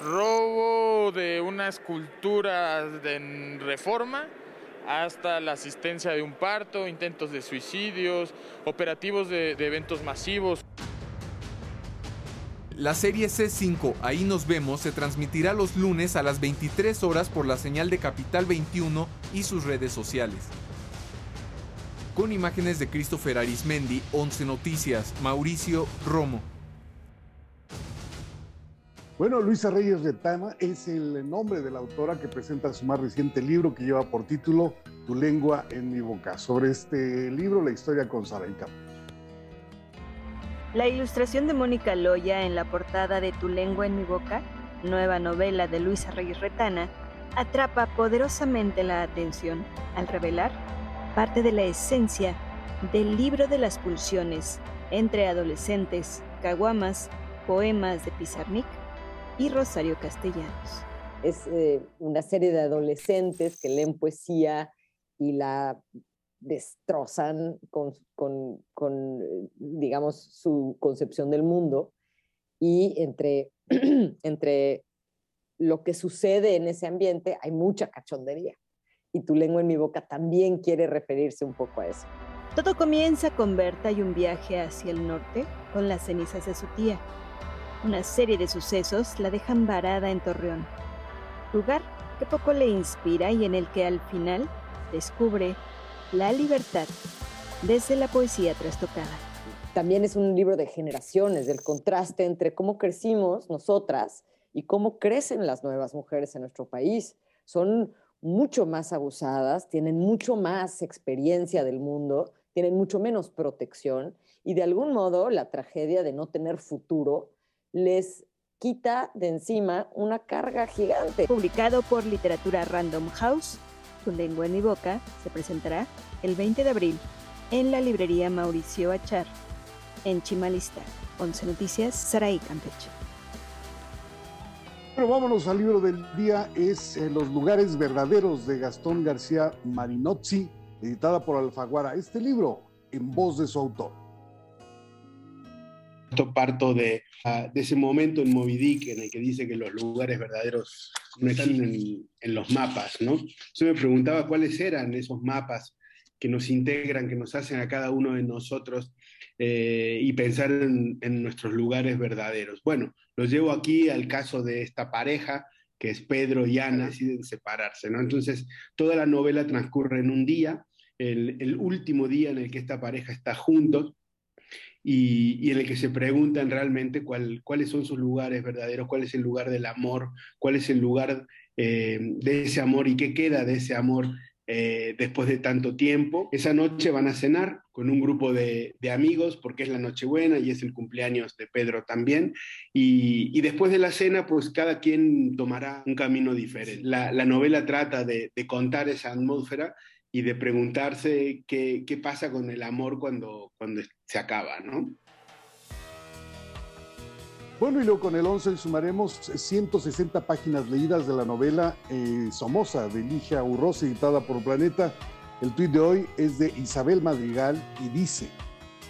robo de una escultura en reforma hasta la asistencia de un parto, intentos de suicidios, operativos de, eventos masivos. La serie C5, ahí nos vemos, se transmitirá los lunes a las 23 horas por la señal de Capital 21 y sus redes sociales. Con imágenes de Christopher Arismendi, 11 Noticias, Mauricio Romo. Bueno, Luisa Reyes Retana es el nombre de la autora que presenta su más reciente libro que lleva por título Tu lengua en mi boca. Sobre este libro, la historia con Saraika. La ilustración de Mónica Loya en la portada de Tu lengua en mi boca, nueva novela de Luisa Reyes Retana, atrapa poderosamente la atención al revelar parte de la esencia del libro de las pulsiones entre adolescentes, caguamas, poemas de Pizarnik y Rosario Castellanos. Es eh, una serie de adolescentes que leen poesía y la destrozan con, con, con, digamos, su concepción del mundo y entre, entre lo que sucede en ese ambiente hay mucha cachondería y tu lengua en mi boca también quiere referirse un poco a eso. Todo comienza con Berta y un viaje hacia el norte con las cenizas de su tía. Una serie de sucesos la dejan varada en Torreón, lugar que poco le inspira y en el que al final descubre la libertad desde la poesía trastocada. También es un libro de generaciones, del contraste entre cómo crecimos nosotras y cómo crecen las nuevas mujeres en nuestro país. Son mucho más abusadas, tienen mucho más experiencia del mundo, tienen mucho menos protección y de algún modo la tragedia de no tener futuro les quita de encima una carga gigante. Publicado por Literatura Random House, Tu lengua en mi boca se presentará el 20 de abril en la librería Mauricio Achar, en Chimalista. 11 Noticias, Saraí Campeche. Bueno, vámonos al libro del día, es eh, Los lugares verdaderos de Gastón García Marinozzi, editada por Alfaguara. Este libro en voz de su autor. Esto parto de, ah, de ese momento en Moby Dick en el que dice que los lugares verdaderos no están en, en los mapas, ¿no? Yo me preguntaba cuáles eran esos mapas que nos integran, que nos hacen a cada uno de nosotros eh, y pensar en, en, nuestros lugares verdaderos. Bueno, los llevo aquí al caso de esta pareja, que es Pedro y Ana, deciden separarse, ¿no? Entonces, toda la novela transcurre en un día, el, el último día en el que esta pareja está juntos, y, en el que se preguntan realmente cuál, cuáles son sus lugares verdaderos, cuál es el lugar del amor, cuál es el lugar eh, de ese amor y qué queda de ese amor eh, después de tanto tiempo. Esa noche van a cenar con un grupo de, de, amigos porque es la Nochebuena y es el cumpleaños de Pedro también. Y, y después de la cena, pues cada quien tomará un camino diferente. La, la novela trata de, de contar esa atmósfera y de preguntarse qué, qué, pasa con el amor cuando, cuando se acaba, ¿no? Bueno, y luego con el 11 sumaremos 160 páginas leídas de la novela eh, Somoza de Ligia Urroz, editada por Planeta. El tuit de hoy es de Isabel Madrigal y dice,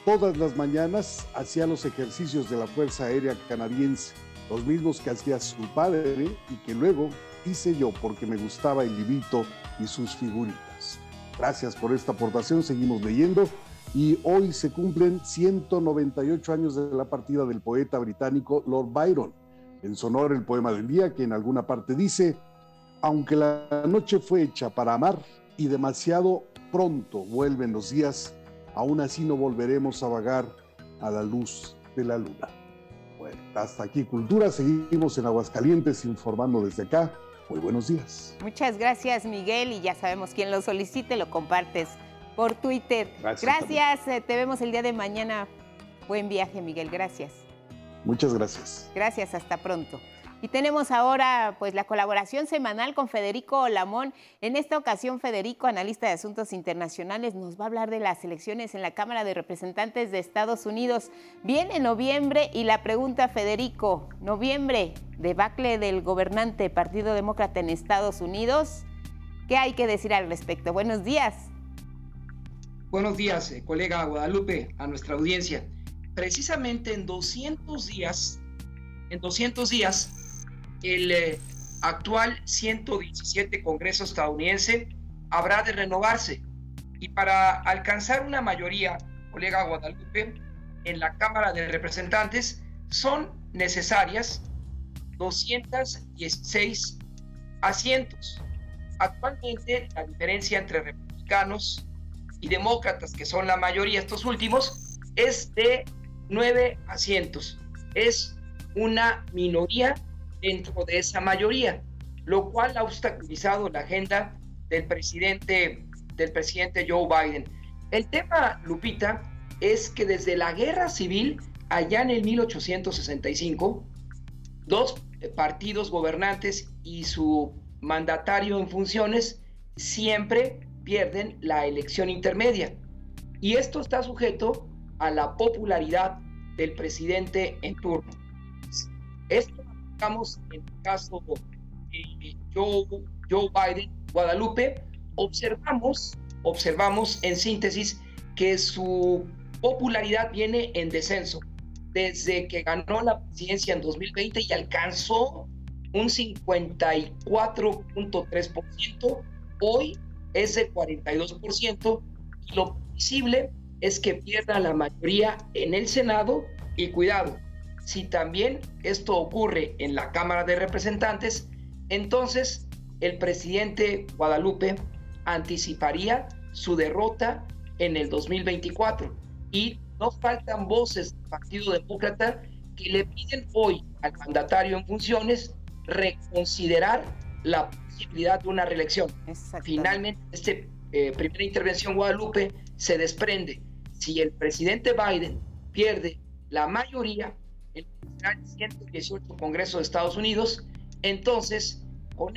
todas las mañanas hacía los ejercicios de la Fuerza Aérea Canadiense, los mismos que hacía su padre y que luego hice yo porque me gustaba el librito y sus figuritas. Gracias por esta aportación, seguimos leyendo y hoy se cumplen 198 años de la partida del poeta británico Lord Byron. En sonor el poema del día que en alguna parte dice, aunque la noche fue hecha para amar y demasiado pronto vuelven los días, aún así no volveremos a vagar a la luz de la luna. Bueno, hasta aquí Cultura, seguimos en Aguascalientes informando desde acá. Muy buenos días. Muchas gracias Miguel y ya sabemos quién lo solicite, lo compartes por Twitter. Gracias. gracias. Eh, te vemos el día de mañana. Buen viaje, Miguel. Gracias. Muchas gracias. Gracias. Hasta pronto. Y tenemos ahora pues la colaboración semanal con Federico Lamón. En esta ocasión, Federico, analista de asuntos internacionales, nos va a hablar de las elecciones en la Cámara de Representantes de Estados Unidos. Viene noviembre y la pregunta, Federico, noviembre, debacle del gobernante Partido Demócrata en Estados Unidos. ¿Qué hay que decir al respecto? Buenos días. Buenos días, eh, colega Guadalupe, a nuestra audiencia. Precisamente en 200 días, en 200 días, el eh, actual 117 Congreso estadounidense habrá de renovarse. Y para alcanzar una mayoría, colega Guadalupe, en la Cámara de Representantes, son necesarias 216 asientos. Actualmente la diferencia entre republicanos y demócratas, que son la mayoría estos últimos, es de nueve asientos. Es una minoría dentro de esa mayoría, lo cual ha obstaculizado la agenda del presidente, del presidente Joe Biden. El tema, Lupita, es que desde la guerra civil, allá en el 1865, dos partidos gobernantes y su mandatario en funciones siempre pierden la elección intermedia. Y esto está sujeto a la popularidad del presidente en turno. Esto estamos en el caso de Joe, Joe Biden, Guadalupe, observamos, observamos en síntesis que su popularidad viene en descenso desde que ganó la presidencia en 2020 y alcanzó un 54.3%, hoy es de 42% y lo posible es que pierda la mayoría en el Senado y cuidado, si también esto ocurre en la Cámara de Representantes, entonces el presidente Guadalupe anticiparía su derrota en el 2024 y no faltan voces del Partido Demócrata que le piden hoy al mandatario en funciones reconsiderar la posibilidad de una reelección. Finalmente, esta eh, primera intervención Guadalupe se desprende. Si el presidente Biden pierde la mayoría en el 118 Congreso de Estados Unidos, entonces con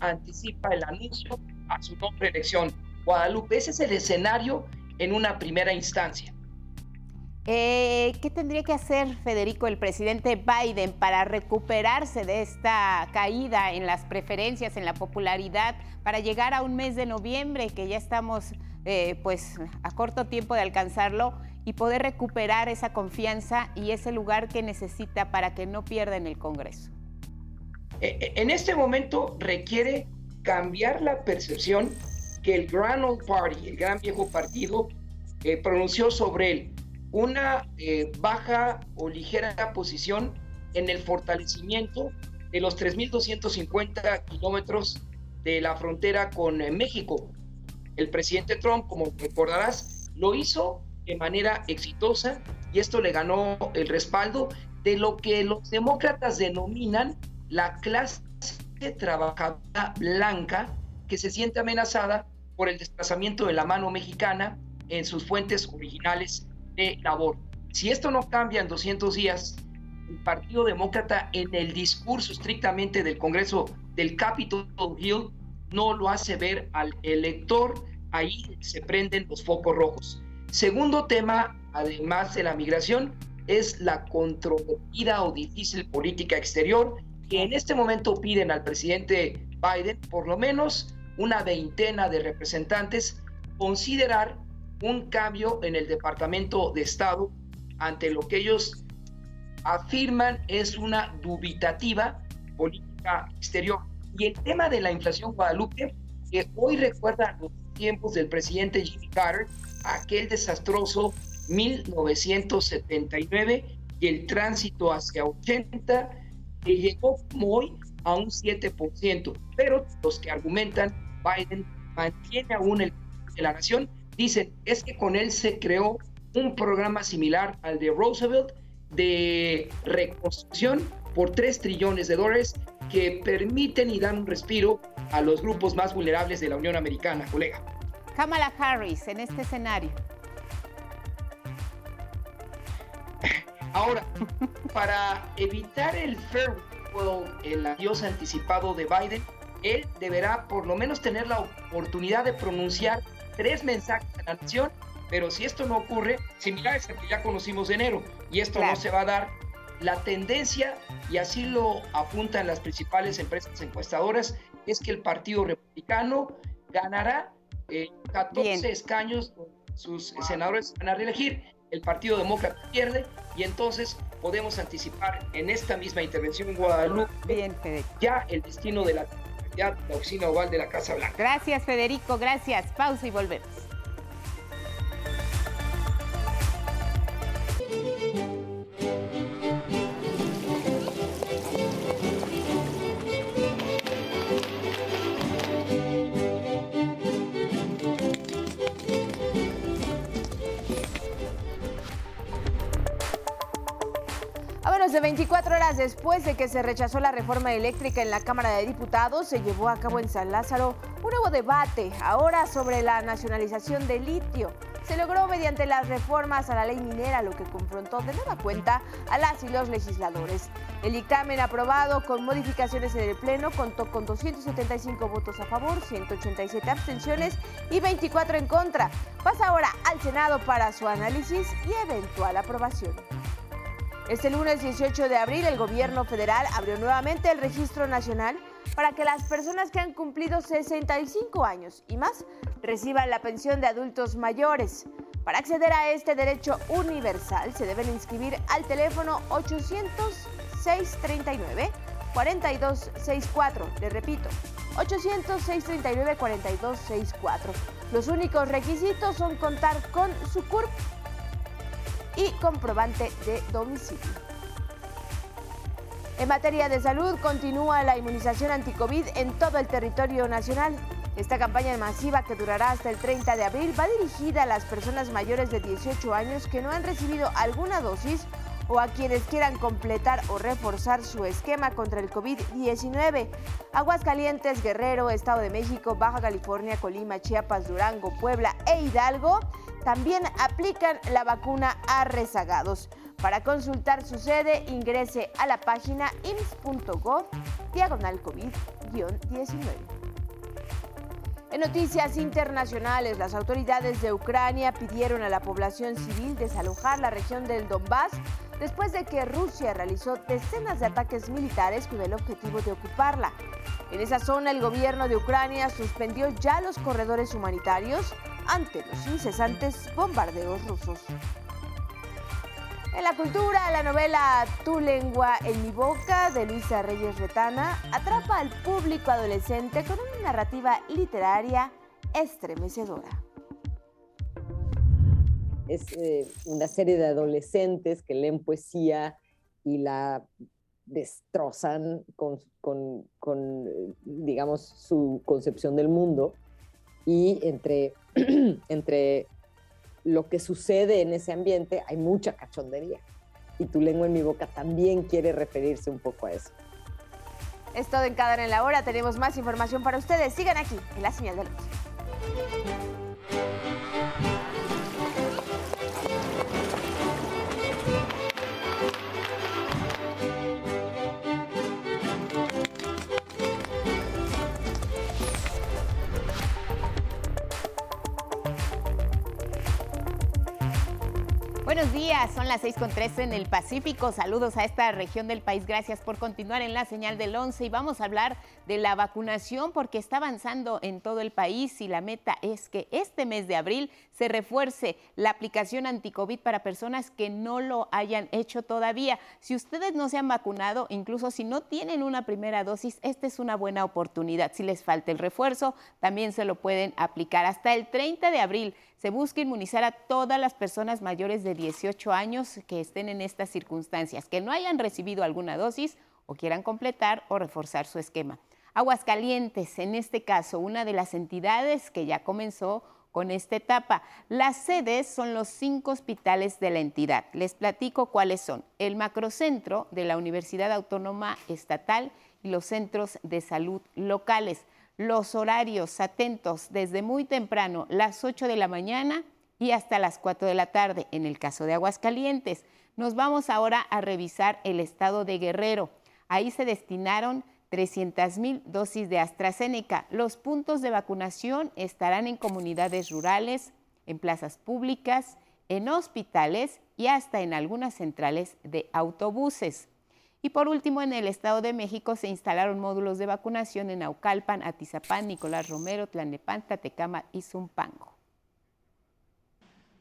anticipa el anuncio a su no reelección. Guadalupe, ese es el escenario en una primera instancia. Eh, ¿Qué tendría que hacer Federico, el presidente Biden, para recuperarse de esta caída en las preferencias, en la popularidad, para llegar a un mes de noviembre, que ya estamos eh, pues a corto tiempo de alcanzarlo, y poder recuperar esa confianza y ese lugar que necesita para que no pierda en el Congreso? Eh, en este momento requiere cambiar la percepción que el Grand Old Party, el gran viejo partido, pronunció sobre él una eh, baja o ligera posición en el fortalecimiento de los 3.250 kilómetros de la frontera con eh, México. El presidente Trump, como recordarás, lo hizo de manera exitosa y esto le ganó el respaldo de lo que los demócratas denominan la clase trabajadora blanca que se siente amenazada por el desplazamiento de la mano mexicana en sus fuentes originales labor. Si esto no cambia en 200 días, el Partido Demócrata en el discurso estrictamente del Congreso del Capitol Hill no lo hace ver al elector, ahí se prenden los focos rojos. Segundo tema, además de la migración, es la controvertida o difícil política exterior que en este momento piden al presidente Biden por lo menos una veintena de representantes considerar un cambio en el Departamento de Estado ante lo que ellos afirman es una dubitativa política exterior. Y el tema de la inflación Guadalupe, que hoy recuerda los tiempos del presidente Jimmy Carter, aquel desastroso 1979 y el tránsito hacia 80, que llegó como hoy a un 7%. Pero los que argumentan Biden mantiene aún el de la nación dicen, es que con él se creó un programa similar al de Roosevelt de reconstrucción por 3 trillones de dólares que permiten y dan un respiro a los grupos más vulnerables de la Unión Americana, colega. Kamala Harris, en este escenario. Ahora, para evitar el farewell, el adiós anticipado de Biden, él deberá por lo menos tener la oportunidad de pronunciar tres mensajes a la nación, pero si esto no ocurre, similares al que ya conocimos de enero, y esto no se va a dar, la tendencia, y así lo apuntan las principales empresas encuestadoras, es que el Partido Republicano ganará 14 eh, escaños sus senadores van a reelegir. El Partido Demócrata pierde y entonces podemos anticipar en esta misma intervención en Guadalupe Bien, ya el destino de la, ya la oficina oval de la Casa Blanca. Gracias, Federico. Gracias. Pausa y volvemos. Después de que se rechazó la reforma eléctrica en la Cámara de Diputados, se llevó a cabo en San Lázaro un nuevo debate, ahora sobre la nacionalización del litio. Se logró mediante las reformas a la ley minera, lo que confrontó de nueva cuenta a las y los legisladores. El dictamen aprobado con modificaciones en el Pleno contó con 275 votos a favor, 187 abstenciones y 24 en contra. Pasa ahora al Senado para su análisis y eventual aprobación. Este lunes 18 de abril el gobierno federal abrió nuevamente el registro nacional para que las personas que han cumplido 65 años y más reciban la pensión de adultos mayores. Para acceder a este derecho universal se deben inscribir al teléfono 800-639-4264. Le repito, 800-639-4264. Los únicos requisitos son contar con su CURP y comprobante de domicilio. En materia de salud, continúa la inmunización anticovid en todo el territorio nacional. Esta campaña masiva que durará hasta el 30 de abril va dirigida a las personas mayores de 18 años que no han recibido alguna dosis o a quienes quieran completar o reforzar su esquema contra el COVID-19. Aguascalientes, Guerrero, Estado de México, Baja California, Colima, Chiapas, Durango, Puebla e Hidalgo también aplican la vacuna a rezagados. Para consultar su sede, ingrese a la página ims.gov diagonal COVID-19. En noticias internacionales, las autoridades de Ucrania pidieron a la población civil desalojar la región del Donbass después de que Rusia realizó decenas de ataques militares con el objetivo de ocuparla. En esa zona, el gobierno de Ucrania suspendió ya los corredores humanitarios ante los incesantes bombardeos rusos. En la cultura, la novela Tu lengua en mi boca de Luisa Reyes Retana atrapa al público adolescente con una narrativa literaria estremecedora. Es eh, una serie de adolescentes que leen poesía y la destrozan con, con, con, digamos, su concepción del mundo. Y entre, entre lo que sucede en ese ambiente, hay mucha cachondería. Y tu lengua en mi boca también quiere referirse un poco a eso. Es todo en Cada en la Hora. Tenemos más información para ustedes. Sigan aquí en la señal de luz. Buenos días, son las 6.13 en el Pacífico. Saludos a esta región del país. Gracias por continuar en la señal del 11 y vamos a hablar de la vacunación porque está avanzando en todo el país y la meta es que este mes de abril se refuerce la aplicación anticovid para personas que no lo hayan hecho todavía. Si ustedes no se han vacunado, incluso si no tienen una primera dosis, esta es una buena oportunidad. Si les falta el refuerzo, también se lo pueden aplicar hasta el 30 de abril se busca inmunizar a todas las personas mayores de 18 años que estén en estas circunstancias, que no hayan recibido alguna dosis o quieran completar o reforzar su esquema. Aguascalientes, en este caso, una de las entidades que ya comenzó con esta etapa. Las sedes son los cinco hospitales de la entidad. Les platico cuáles son. El macrocentro de la Universidad Autónoma Estatal y los centros de salud locales los horarios atentos desde muy temprano, las 8 de la mañana y hasta las 4 de la tarde, en el caso de Aguascalientes. Nos vamos ahora a revisar el estado de Guerrero. Ahí se destinaron 300 mil dosis de AstraZeneca. Los puntos de vacunación estarán en comunidades rurales, en plazas públicas, en hospitales y hasta en algunas centrales de autobuses. Y por último, en el Estado de México se instalaron módulos de vacunación en Aucalpan, Atizapán, Nicolás Romero, Tlanepantla, Tecama y Zumpango.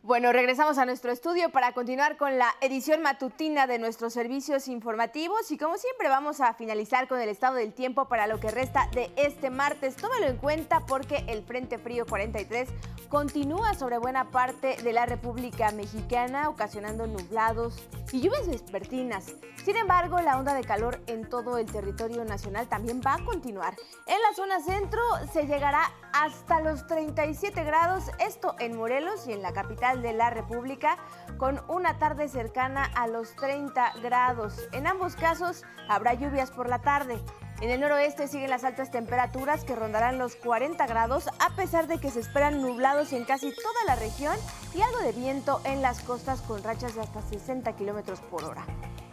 Bueno, regresamos a nuestro estudio para continuar con la edición matutina de nuestros servicios informativos y como siempre vamos a finalizar con el estado del tiempo para lo que resta de este martes. Tómalo en cuenta porque el Frente Frío 43 continúa sobre buena parte de la República Mexicana, ocasionando nublados y lluvias vespertinas. Sin embargo, la onda de calor en todo el territorio nacional también va a continuar. En la zona centro se llegará hasta los 37 grados, esto en Morelos y en la capital de la República, con una tarde cercana a los 30 grados. En ambos casos habrá lluvias por la tarde. En el noroeste siguen las altas temperaturas que rondarán los 40 grados a pesar de que se esperan nublados en casi toda la región y algo de viento en las costas con rachas de hasta 60 kilómetros por hora.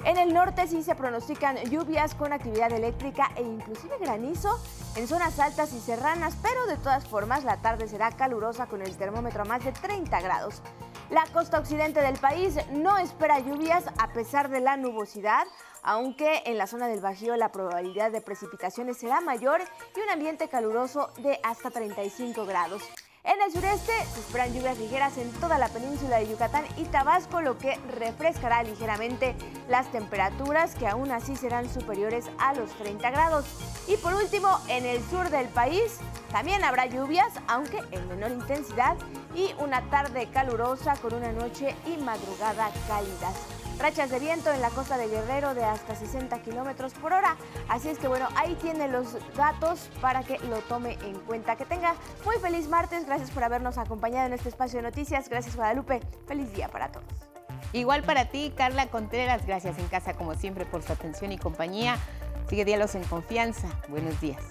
En el norte sí se pronostican lluvias con actividad eléctrica e inclusive granizo en zonas altas y serranas, pero de todas formas la tarde será calurosa con el termómetro a más de 30 grados. La costa occidente del país no espera lluvias a pesar de la nubosidad, aunque en la zona del Bajío la probabilidad de precipitaciones será mayor y un ambiente caluroso de hasta 35 grados. En el sureste se esperan lluvias ligeras en toda la península de Yucatán y Tabasco, lo que refrescará ligeramente las temperaturas que aún así serán superiores a los 30 grados. Y por último, en el sur del país también habrá lluvias, aunque en menor intensidad, y una tarde calurosa con una noche y madrugada cálidas. Rachas de viento en la costa de Guerrero de hasta 60 kilómetros por hora. Así es que bueno, ahí tiene los datos para que lo tome en cuenta. Que tenga muy feliz martes. Gracias por habernos acompañado en este espacio de noticias. Gracias, Guadalupe. Feliz día para todos. Igual para ti, Carla Contreras. Gracias en casa, como siempre, por su atención y compañía. Sigue Diálogos en Confianza. Buenos días.